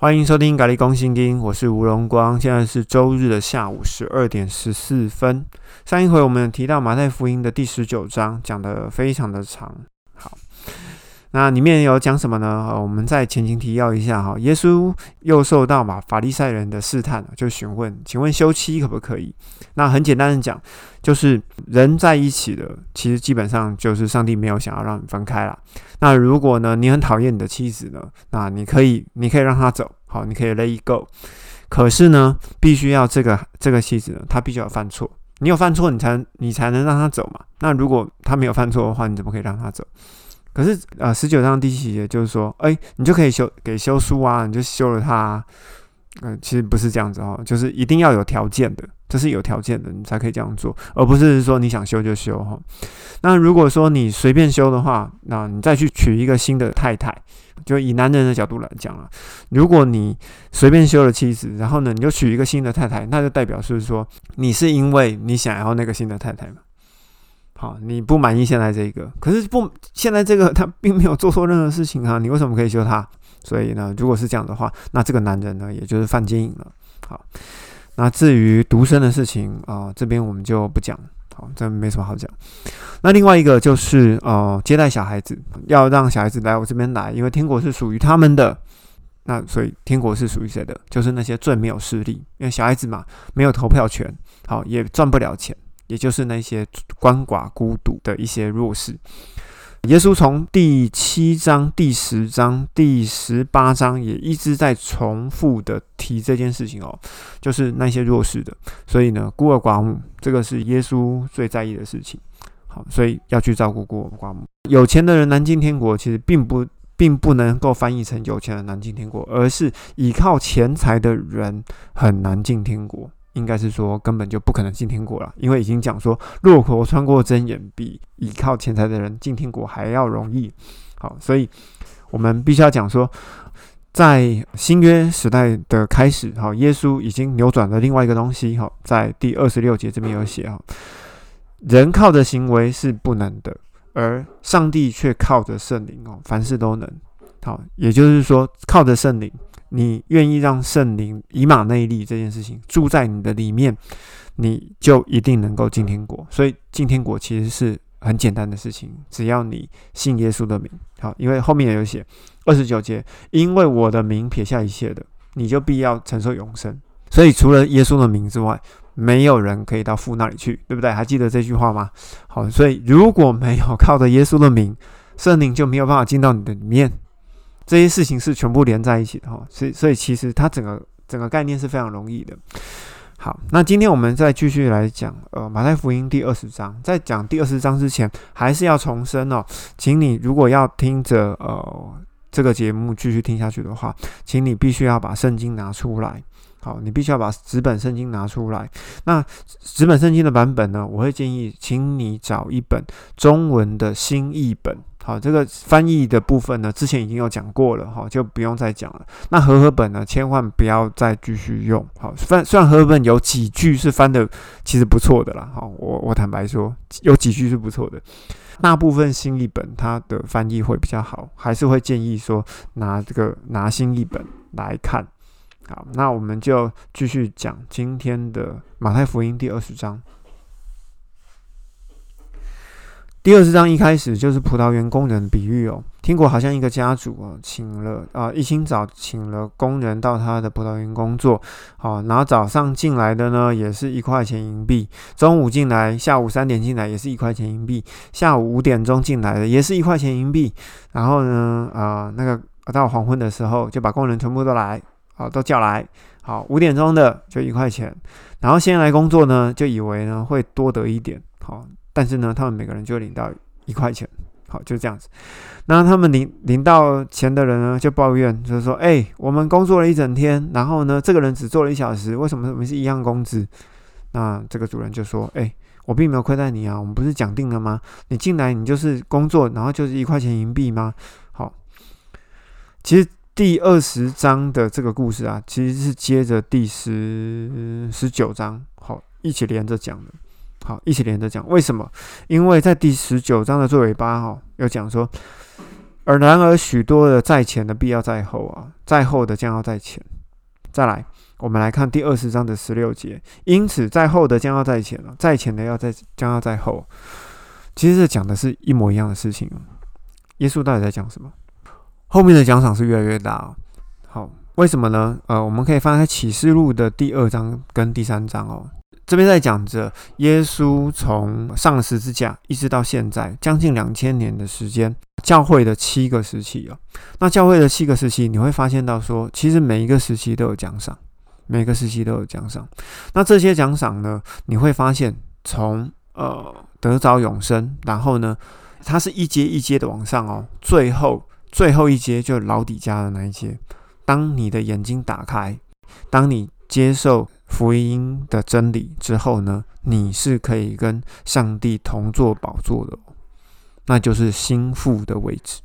欢迎收听《咖喱公新丁》，我是吴荣光。现在是周日的下午十二点十四分。上一回我们提到马太福音的第十九章，讲的非常的长。那里面有讲什么呢？呃，我们在前情提要一下哈。耶稣又受到嘛法利赛人的试探，就询问：请问休妻可不可以？那很简单的讲，就是人在一起的，其实基本上就是上帝没有想要让你分开了。那如果呢，你很讨厌你的妻子呢，那你可以，你可以让她走，好，你可以 let it go。可是呢，必须要这个这个妻子呢，她必须要犯错，你有犯错，你才你才能让她走嘛。那如果她没有犯错的话，你怎么可以让她走？可是呃，十九章第七节就是说，哎，你就可以修给休书啊，你就休了他。嗯，其实不是这样子哦，就是一定要有条件的，这是有条件的，你才可以这样做，而不是说你想休就休哈。那如果说你随便休的话，那你再去娶一个新的太太，就以男人的角度来讲啊，如果你随便休了妻子，然后呢，你就娶一个新的太太，那就代表是说你是因为你想要那个新的太太嘛？好，你不满意现在这个，可是不现在这个 他并没有做错任何事情啊，你为什么可以休他？所以呢，如果是这样的话，那这个男人呢，也就是犯奸淫了。好，那至于独生的事情啊，这边我们就不讲。好，这没什么好讲。那另外一个就是呃，接待小孩子，要让小孩子来我这边来，因为天国是属于他们的。那所以天国是属于谁的？就是那些最没有势力，因为小孩子嘛，没有投票权，好，也赚不了钱，也就是那些鳏寡孤独的一些弱势。耶稣从第七章、第十章、第十八章也一直在重复的提这件事情哦，就是那些弱势的。所以呢，孤儿寡母这个是耶稣最在意的事情。好，所以要去照顾孤儿寡母。有钱的人难进天国，其实并不并不能够翻译成有钱人难进天国，而是依靠钱财的人很难进天国。应该是说根本就不可能进天国了，因为已经讲说，骆驼穿过针眼，比依靠钱财的人进天国还要容易。好，所以我们必须要讲说，在新约时代的开始，好，耶稣已经扭转了另外一个东西。好，在第二十六节这边有写哈，人靠的行为是不能的，而上帝却靠着圣灵哦，凡事都能。好，也就是说，靠着圣灵。你愿意让圣灵以马内利这件事情住在你的里面，你就一定能够进天国。所以进天国其实是很简单的事情，只要你信耶稣的名。好，因为后面也有写二十九节，因为我的名撇下一切的，你就必要承受永生。所以除了耶稣的名之外，没有人可以到父那里去，对不对？还记得这句话吗？好，所以如果没有靠着耶稣的名，圣灵就没有办法进到你的里面。这些事情是全部连在一起的哈，所以所以其实它整个整个概念是非常容易的。好，那今天我们再继续来讲呃马太福音第二十章，在讲第二十章之前，还是要重申哦，请你如果要听着呃这个节目继续听下去的话，请你必须要把圣经拿出来。好，你必须要把纸本圣经拿出来。那纸本圣经的版本呢？我会建议，请你找一本中文的新译本。好，这个翻译的部分呢，之前已经有讲过了，哈，就不用再讲了。那和合本呢，千万不要再继续用。好，翻虽然和合本有几句是翻的，其实不错的啦。好，我我坦白说，有几句是不错的。大部分新译本它的翻译会比较好，还是会建议说拿这个拿新译本来看。好，那我们就继续讲今天的马太福音第二十章。第二十章一开始就是葡萄园工人比喻哦。听过好像一个家主哦，请了啊，一清早请了工人到他的葡萄园工作。好，然后早上进来的呢，也是一块钱银币；中午进来，下午三点进来，也是一块钱银币；下午五点钟进来的，也是一块钱银币。然后呢，啊，那个到黄昏的时候，就把工人全部都来。好，都叫来。好，五点钟的就一块钱。然后先来工作呢，就以为呢会多得一点。好，但是呢，他们每个人就领到一块钱。好，就这样子。那他们领领到钱的人呢，就抱怨，就是说，哎，我们工作了一整天，然后呢，这个人只做了一小时，为什么我们是一样工资？那这个主人就说，哎，我并没有亏待你啊，我们不是讲定了吗？你进来你就是工作，然后就是一块钱银币吗？好，其实。第二十章的这个故事啊，其实是接着第十十九章，好一起连着讲的。好，一起连着讲。为什么？因为在第十九章的最尾巴，哈，有讲说，而然而许多的在前的必要在后啊，在后的将要在前。再来，我们来看第二十章的十六节，因此在后的将要在前了，在前的要在将要在后。其实这讲的是一模一样的事情。耶稣到底在讲什么？后面的奖赏是越来越大。哦好，为什么呢？呃，我们可以翻开启示录的第二章跟第三章哦。这边在讲着耶稣从上十字架一直到现在将近两千年的时间，教会的七个时期哦。那教会的七个时期，你会发现到说，其实每一个时期都有奖赏，每个时期都有奖赏。那这些奖赏呢，你会发现从呃得着永生，然后呢，它是一阶一阶的往上哦，最后最后一阶就是老底家的那一阶。当你的眼睛打开，当你接受。福音的真理之后呢，你是可以跟上帝同坐宝座的，那就是心腹的位置。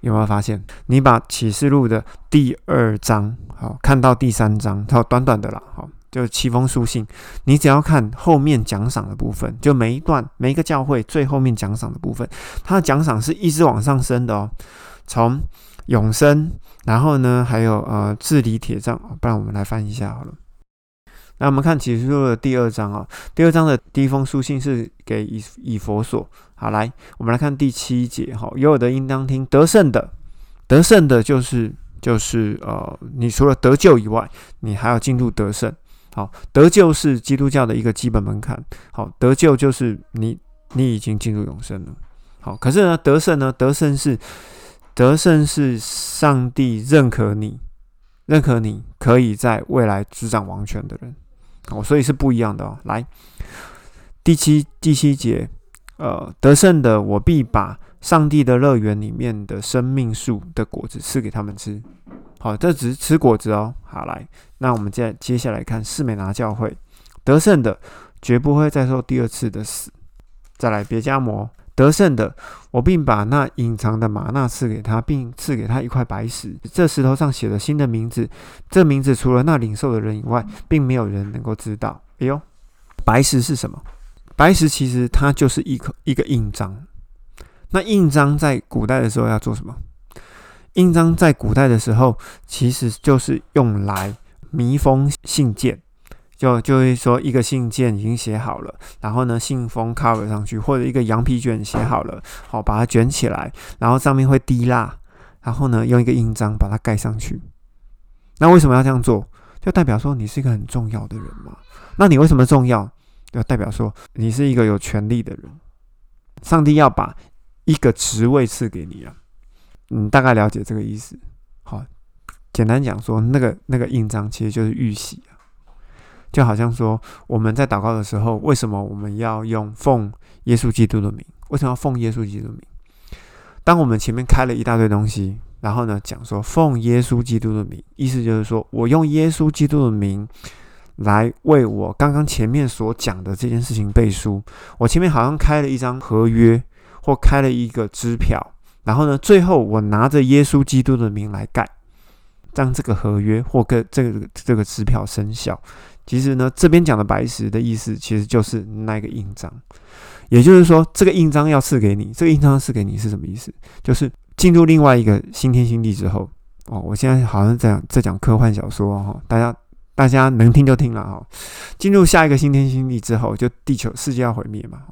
有没有发现？你把启示录的第二章好看到第三章，它短短的啦，好，就是七封书信。你只要看后面奖赏的部分，就每一段每一个教会最后面奖赏的部分，它的奖赏是一直往上升的哦，从。永生，然后呢，还有呃治理铁杖，不然我们来翻一下好了。那我们看启示录的第二章啊，第二章的第一封书信是给以以佛所。好，来我们来看第七节哈，有的应当听得胜的，得胜的就是就是呃，你除了得救以外，你还要进入得胜。好，得救是基督教的一个基本门槛。好，得救就是你你已经进入永生了。好，可是呢，得胜呢，得胜是。得胜是上帝认可你，认可你可以在未来执掌王权的人哦，所以是不一样的哦。来，第七第七节，呃，得胜的我必把上帝的乐园里面的生命树的果子赐给他们吃。好，这只是吃果子哦。好，来，那我们再接下来看四美拿教会，得胜的绝不会再受第二次的死。再来，别加摩。得胜的，我并把那隐藏的玛纳赐给他，并赐给他一块白石。这石头上写了新的名字，这名字除了那领受的人以外，并没有人能够知道。哎呦，白石是什么？白石其实它就是一颗一个印章。那印章在古代的时候要做什么？印章在古代的时候其实就是用来密封信件。就就会说一个信件已经写好了，然后呢信封 cover 上去，或者一个羊皮卷写好了，好把它卷起来，然后上面会滴蜡，然后呢用一个印章把它盖上去。那为什么要这样做？就代表说你是一个很重要的人嘛。那你为什么重要？就代表说你是一个有权利的人。上帝要把一个职位赐给你啊，你大概了解这个意思。好，简单讲说，那个那个印章其实就是玉玺啊。就好像说，我们在祷告的时候，为什么我们要用奉耶稣基督的名？为什么要奉耶稣基督的名？当我们前面开了一大堆东西，然后呢，讲说奉耶稣基督的名，意思就是说我用耶稣基督的名来为我刚刚前面所讲的这件事情背书。我前面好像开了一张合约，或开了一个支票，然后呢，最后我拿着耶稣基督的名来盖，让这个合约或跟这个这个支票生效。其实呢，这边讲的白石的意思，其实就是那个印章。也就是说，这个印章要赐给你，这个印章赐给你是什么意思？就是进入另外一个新天新地之后，哦，我现在好像在在讲科幻小说哈，大家大家能听就听了哈。进入下一个新天新地之后，就地球世界要毁灭嘛，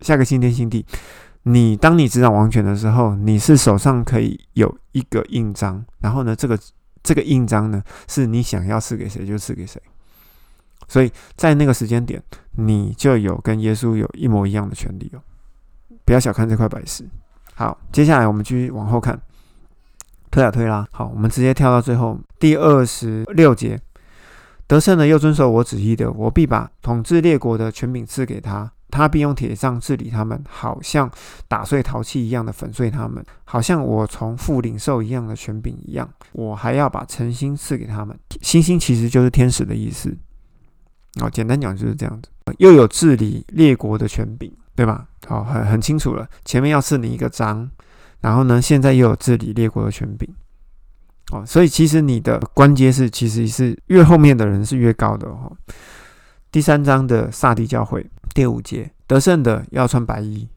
下个新天新地，你当你执掌王权的时候，你是手上可以有一个印章，然后呢，这个这个印章呢，是你想要赐给谁就赐给谁。所以在那个时间点，你就有跟耶稣有一模一样的权利哦。不要小看这块白石。好，接下来我们继续往后看，推啊推啦。好，我们直接跳到最后第二十六节。得胜的又遵守我旨意的，我必把统治列国的权柄赐给他，他必用铁杖治理他们，好像打碎陶器一样的粉碎他们，好像我从父领受一样的权柄一样。我还要把诚心赐给他们。星星其实就是天使的意思。哦，简单讲就是这样子，又有治理列国的权柄，对吧？好，很很清楚了。前面要赐你一个章，然后呢，现在又有治理列国的权柄。哦，所以其实你的关阶是，其实是越后面的人是越高的哦。第三章的萨迪教会第五节，得胜的要穿白衣。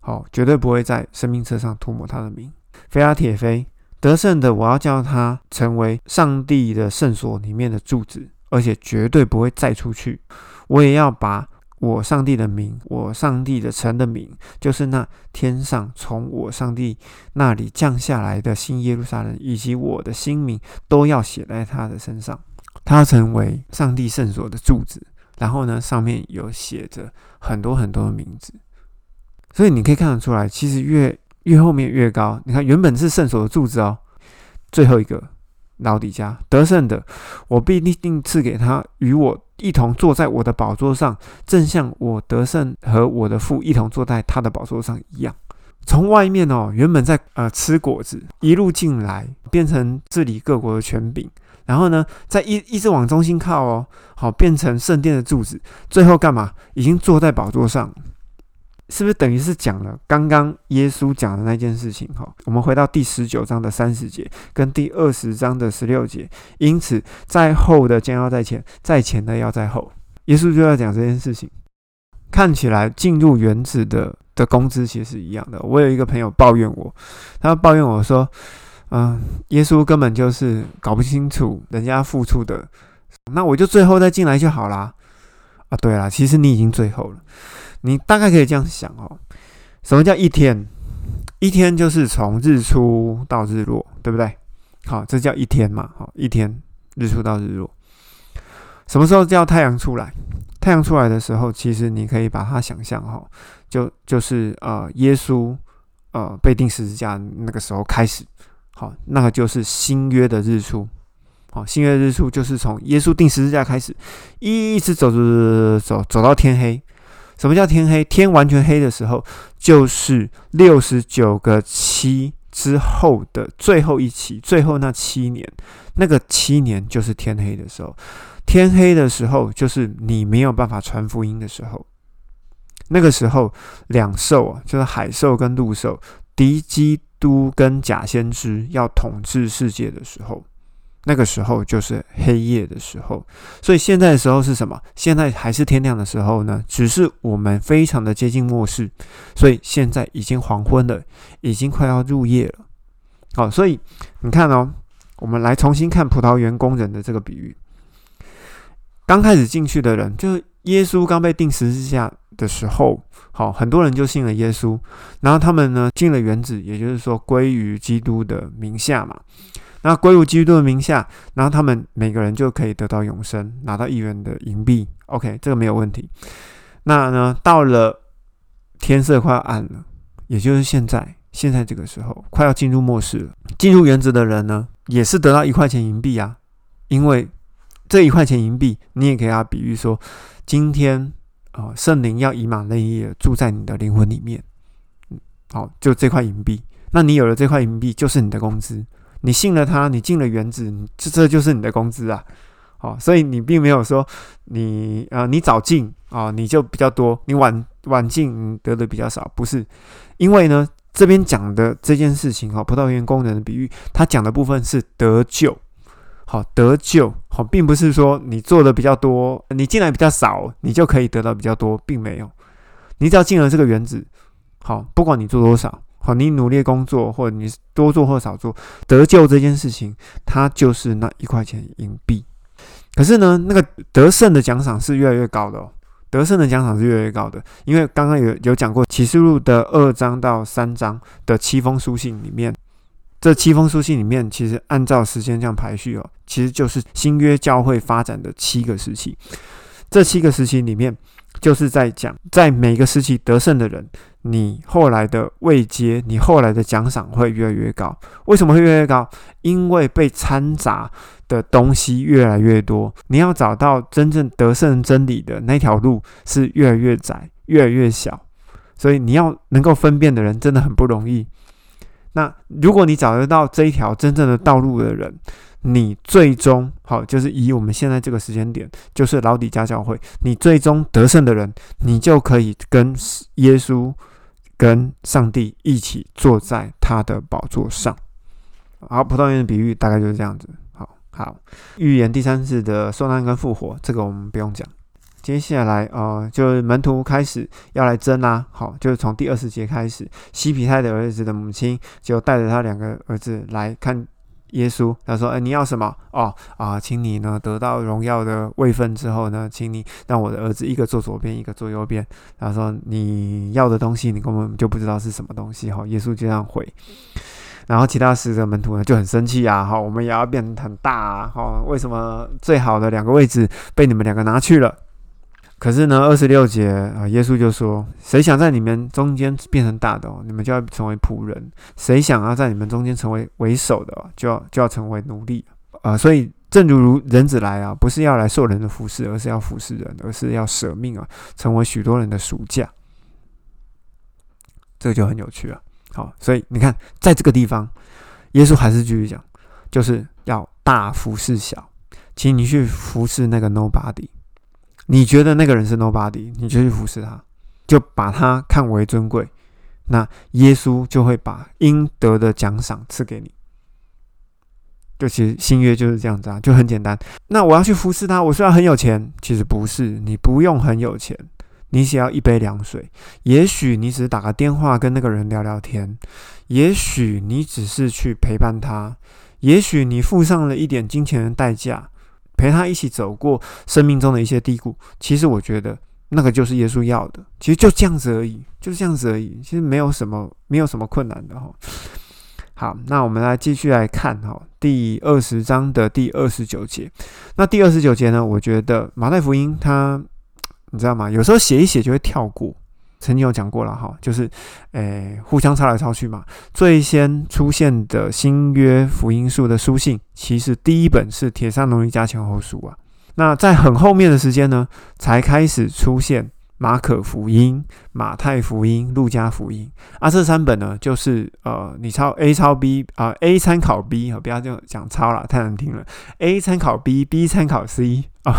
好，绝对不会在生命册上涂抹他的名。菲拉铁菲得胜的，我要叫他成为上帝的圣所里面的柱子，而且绝对不会再出去。我也要把我上帝的名，我上帝的城的名，就是那天上从我上帝那里降下来的新耶路撒冷，以及我的新名，都要写在他的身上。他成为上帝圣所的柱子，然后呢，上面有写着很多很多的名字。所以你可以看得出来，其实越越后面越高。你看，原本是圣所的柱子哦，最后一个老底家得胜的，我必定赐给他与我。一同坐在我的宝座上，正像我得胜和我的父一同坐在他的宝座上一样。从外面哦，原本在呃吃果子，一路进来变成治理各国的权柄，然后呢，再一一直往中心靠哦，好变成圣殿的柱子，最后干嘛？已经坐在宝座上。是不是等于是讲了刚刚耶稣讲的那件事情？哈，我们回到第十九章的三十节跟第二十章的十六节。因此，在后的将要在前，在前的要在后。耶稣就要讲这件事情。看起来进入园子的的工资其实是一样的。我有一个朋友抱怨我，他抱怨我说：“嗯，耶稣根本就是搞不清楚人家付出的，那我就最后再进来就好啦。”啊，对了，其实你已经最后了。你大概可以这样想哦，什么叫一天？一天就是从日出到日落，对不对？好，这叫一天嘛。好，一天日出到日落，什么时候叫太阳出来？太阳出来的时候，其实你可以把它想象哈，就就是呃，耶稣呃被钉十字架那个时候开始，好，那个就是新约的日出。好，新约日出就是从耶稣钉十字架开始，一直走走走走走到天黑。什么叫天黑？天完全黑的时候，就是六十九个七之后的最后一期，最后那七年，那个七年就是天黑的时候。天黑的时候，就是你没有办法传福音的时候。那个时候，两兽啊，就是海兽跟陆兽，敌基督跟假先知要统治世界的时候。那个时候就是黑夜的时候，所以现在的时候是什么？现在还是天亮的时候呢？只是我们非常的接近末世，所以现在已经黄昏了，已经快要入夜了。好，所以你看哦，我们来重新看葡萄园工人的这个比喻。刚开始进去的人，就是耶稣刚被钉十字架的时候，好，很多人就信了耶稣，然后他们呢进了园子，也就是说归于基督的名下嘛。那归入基督的名下，然后他们每个人就可以得到永生，拿到一元的银币。OK，这个没有问题。那呢，到了天色快要暗了，也就是现在，现在这个时候快要进入末世了。进入原子的人呢，也是得到一块钱银币啊，因为这一块钱银币，你也可以啊比喻说，今天啊，圣灵要以马内利住在你的灵魂里面。好，就这块银币，那你有了这块银币，就是你的工资。你信了他，你进了园子，这这就是你的工资啊！哦，所以你并没有说你呃，你早进啊，你就比较多；你晚晚进，得的比较少。不是，因为呢，这边讲的这件事情哈，葡萄园工人的比喻，他讲的部分是得救，好得救，好，并不是说你做的比较多，你进来比较少，你就可以得到比较多，并没有。你只要进了这个园子，好，不管你做多少。好，你努力工作，或者你多做或少做，得救这件事情，它就是那一块钱银币。可是呢，那个得胜的奖赏是越来越高的哦。得胜的奖赏是越来越高的，因为刚刚有有讲过启示录的二章到三章的七封书信里面，这七封书信里面，其实按照时间这样排序哦，其实就是新约教会发展的七个时期。这七个时期里面，就是在讲在每个时期得胜的人。你后来的位阶，你后来的奖赏会越来越高。为什么会越来越高？因为被掺杂的东西越来越多。你要找到真正得胜真理的那条路是越来越窄，越来越小。所以你要能够分辨的人真的很不容易。那如果你找得到这一条真正的道路的人，你最终好，就是以我们现在这个时间点，就是老底家教会，你最终得胜的人，你就可以跟耶稣。跟上帝一起坐在他的宝座上。好，葡萄园的比喻大概就是这样子。好好，预言第三次的受难跟复活，这个我们不用讲。接下来呃，就是门徒开始要来争啦。好，就是从第二十节开始，西皮泰的儿子的母亲就带着他两个儿子来看。耶稣他说：“哎，你要什么？哦啊，请你呢得到荣耀的位分之后呢，请你让我的儿子一个坐左边，一个坐右边。他说你要的东西，你根本就不知道是什么东西。哈，耶稣就这样回。然后其他十个门徒呢就很生气啊！哈，我们也要变很大啊！哈，为什么最好的两个位置被你们两个拿去了？”可是呢，二十六节啊，耶稣就说：“谁想在你们中间变成大的，哦你们就要成为仆人；谁想要在你们中间成为为首的，就要就要成为奴隶。”啊，所以正如如人子来啊，不是要来受人的服侍，而是要服侍人，而是要舍命啊，成为许多人的暑假。这个就很有趣了。好，所以你看，在这个地方，耶稣还是继续讲，就是要大服侍小，请你去服侍那个 nobody。你觉得那个人是 nobody，你就去服侍他，就把他看为尊贵，那耶稣就会把应得的奖赏赐给你。就其实新约就是这样子啊，就很简单。那我要去服侍他，我虽然很有钱，其实不是，你不用很有钱，你只要一杯凉水。也许你只是打个电话跟那个人聊聊天，也许你只是去陪伴他，也许你付上了一点金钱的代价。陪他一起走过生命中的一些低谷，其实我觉得那个就是耶稣要的。其实就这样子而已，就是这样子而已。其实没有什么，没有什么困难的哈。好，那我们来继续来看哈，第二十章的第二十九节。那第二十九节呢？我觉得马太福音它，你知道吗？有时候写一写就会跳过。曾经有讲过了哈，就是，诶，互相抄来抄去嘛。最先出现的新约福音书的书信，其实第一本是《铁扇农尼加前后书》啊。那在很后面的时间呢，才开始出现马可福音、马太福音、路加福音啊。这三本呢，就是呃，你抄 A 抄 B 啊，A 参考 B 啊，不要这样讲抄了，太难听了。A 参考 B，B 参考 C 啊，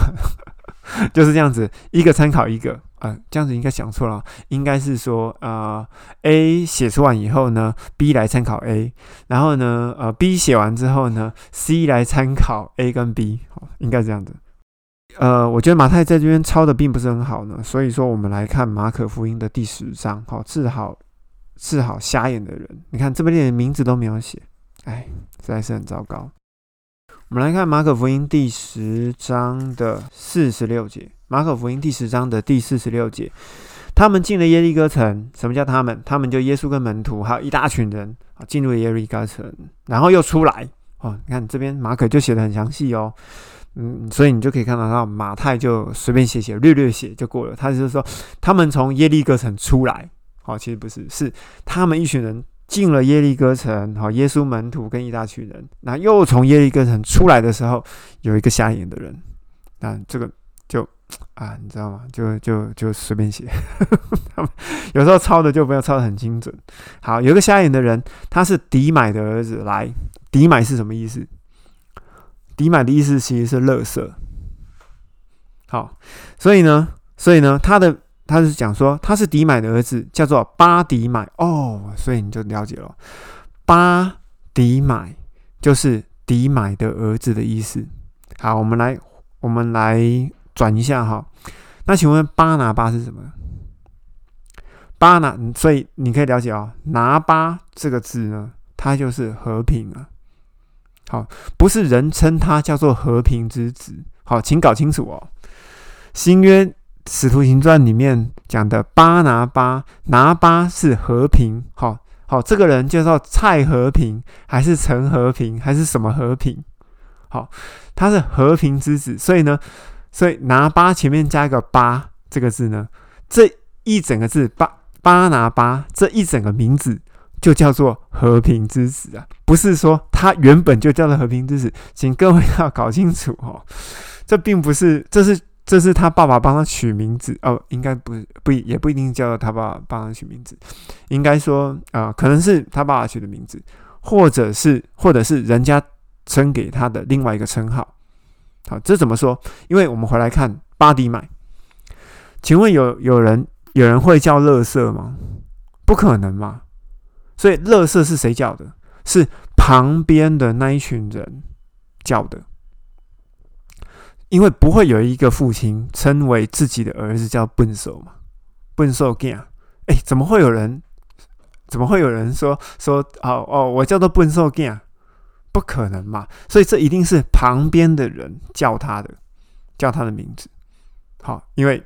就是这样子，一个参考一个。呃，这样子应该想错了，应该是说，呃，A 写出完以后呢，B 来参考 A，然后呢，呃，B 写完之后呢，C 来参考 A 跟 B，好，应该这样子。呃，我觉得马太在这边抄的并不是很好呢，所以说我们来看马可福音的第十章，好，治好治好瞎眼的人，你看这边连名字都没有写，哎，实在是很糟糕。我们来看马可福音第十章的四十六节。马可福音第十章的第四十六节，他们进了耶利哥城。什么叫他们？他们就耶稣跟门徒，还有一大群人啊，进入耶利哥城，然后又出来。哦，你看这边马可就写的很详细哦。嗯，所以你就可以看到，到马太就随便写写，略略写就过了。他就是说，他们从耶利哥城出来。哦，其实不是，是他们一群人进了耶利哥城。好，耶稣门徒跟一大群人，那又从耶利哥城出来的时候，有一个瞎眼的人。那这个就。啊，你知道吗？就就就随便写，他们有时候抄的就不要抄的很精准。好，有个瞎眼的人，他是迪买的儿子。来，迪买是什么意思？迪买的意思其实是乐色。好，所以呢，所以呢，他的他是讲说他是迪买的儿子，叫做巴迪买。哦，所以你就了解了，巴迪买就是迪买的儿子的意思。好，我们来，我们来。转一下哈，那请问巴拿巴是什么？巴拿，所以你可以了解哦，拿巴这个字呢，它就是和平啊。好，不是人称他叫做和平之子。好，请搞清楚哦。新约使徒行传里面讲的巴拿巴，拿巴是和平。好好，这个人叫做蔡和平，还是陈和平，还是什么和平？好，他是和平之子，所以呢。所以拿巴前面加一个巴这个字呢，这一整个字巴巴拿巴这一整个名字就叫做和平之子啊，不是说他原本就叫做和平之子，请各位要搞清楚哦，这并不是，这是这是他爸爸帮他取名字哦，应该不不也不一定叫做他爸爸帮他取名字，应该说啊，可能是他爸爸取的名字，或者是或者是人家称给他的另外一个称号。好，这怎么说？因为我们回来看巴迪买，请问有有人有人会叫乐色吗？不可能嘛！所以乐色是谁叫的？是旁边的那一群人叫的。因为不会有一个父亲称为自己的儿子叫笨手嘛，笨手 g 哎，怎么会有人？怎么会有人说说哦哦，我叫做笨手 g 不可能嘛！所以这一定是旁边的人叫他的，叫他的名字。好，因为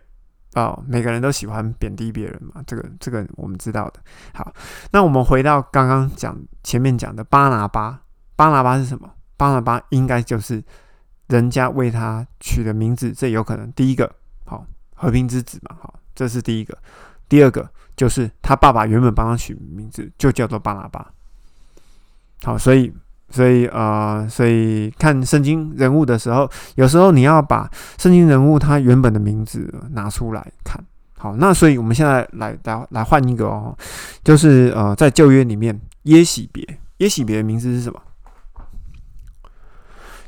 哦，每个人都喜欢贬低别人嘛，这个这个我们知道的。好，那我们回到刚刚讲前面讲的巴拿巴，巴拿巴是什么？巴拿巴应该就是人家为他取的名字，这有可能。第一个，好，和平之子嘛，好，这是第一个。第二个就是他爸爸原本帮他取名字，就叫做巴拿巴。好，所以。所以呃，所以看圣经人物的时候，有时候你要把圣经人物他原本的名字拿出来看。好，那所以我们现在来来来换一个哦，就是呃，在旧约里面，耶喜别，耶喜别的名字是什么？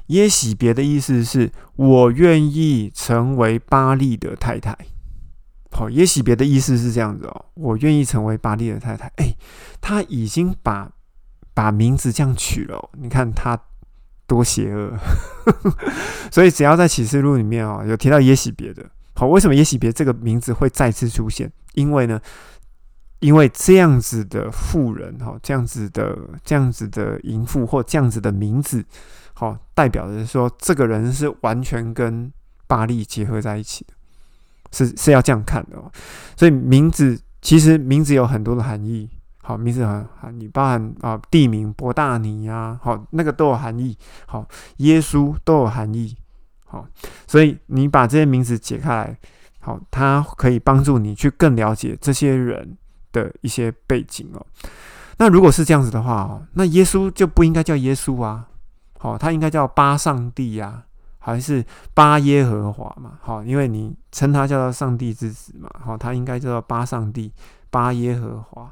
耶喜别的意思是我愿意成为巴利的太太。好，耶喜别的意思是这样子哦，我愿意成为巴利的太太。哎，他已经把。把名字这样取了，你看他多邪恶，所以只要在启示录里面哦，有提到耶喜别的，好，为什么耶喜别这个名字会再次出现？因为呢，因为这样子的富人，哈，这样子的这样子的淫妇或这样子的名字，好，代表的是说这个人是完全跟巴利结合在一起的，是是要这样看的哦。所以名字其实名字有很多的含义。好，名字很含义，包含啊地名博大尼呀，好，那个都有含义。好，耶稣都有含义。好，所以你把这些名字解开来，好，它可以帮助你去更了解这些人的一些背景哦。那如果是这样子的话哦，那耶稣就不应该叫耶稣啊，好，他应该叫巴上帝呀，还是巴耶和华嘛？好，因为你称他叫做上帝之子嘛，好，他应该叫做巴上帝，巴耶和华。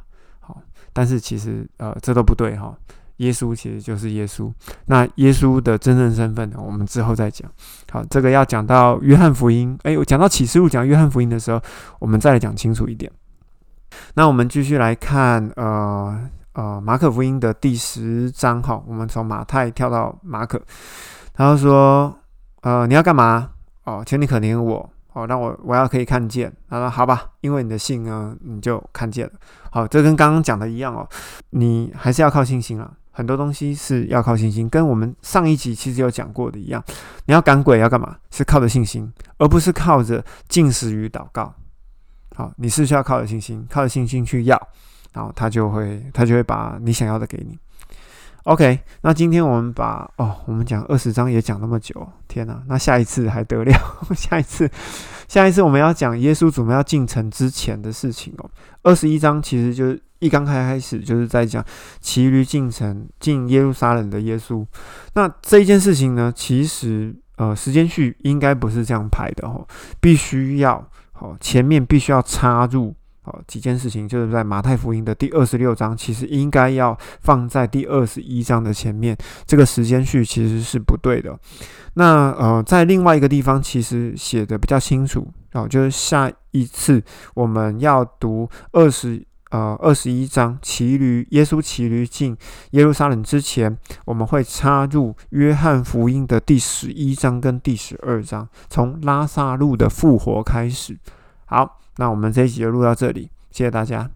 但是其实呃，这都不对哈。耶稣其实就是耶稣。那耶稣的真正身份呢？我们之后再讲。好，这个要讲到约翰福音。哎，我讲到启示录，讲约翰福音的时候，我们再来讲清楚一点。那我们继续来看呃呃马可福音的第十章哈。我们从马太跳到马可，他说呃你要干嘛？哦，请你可怜我。哦，那我我要可以看见。他说：“好吧，因为你的信呢，你就看见了。好，这跟刚刚讲的一样哦，你还是要靠信心了。很多东西是要靠信心，跟我们上一集其实有讲过的一样。你要赶鬼要干嘛？是靠着信心，而不是靠着进食与祷告。好，你是需要靠着信心，靠着信心去要，然后他就会他就会把你想要的给你。” OK，那今天我们把哦，我们讲二十章也讲那么久，天哪！那下一次还得了？下一次，下一次我们要讲耶稣准备要进城之前的事情哦。二十一章其实就是一刚开开始就是在讲骑驴进城进耶路撒冷的耶稣。那这一件事情呢，其实呃时间序应该不是这样排的哦，必须要好前面必须要插入。好几件事情，就是在马太福音的第二十六章，其实应该要放在第二十一章的前面。这个时间序其实是不对的。那呃，在另外一个地方，其实写的比较清楚哦，就是下一次我们要读二十呃二十一章骑驴，耶稣骑驴进耶路撒冷之前，我们会插入约翰福音的第十一章跟第十二章，从拉萨路的复活开始。好。那我们这一集就录到这里，谢谢大家。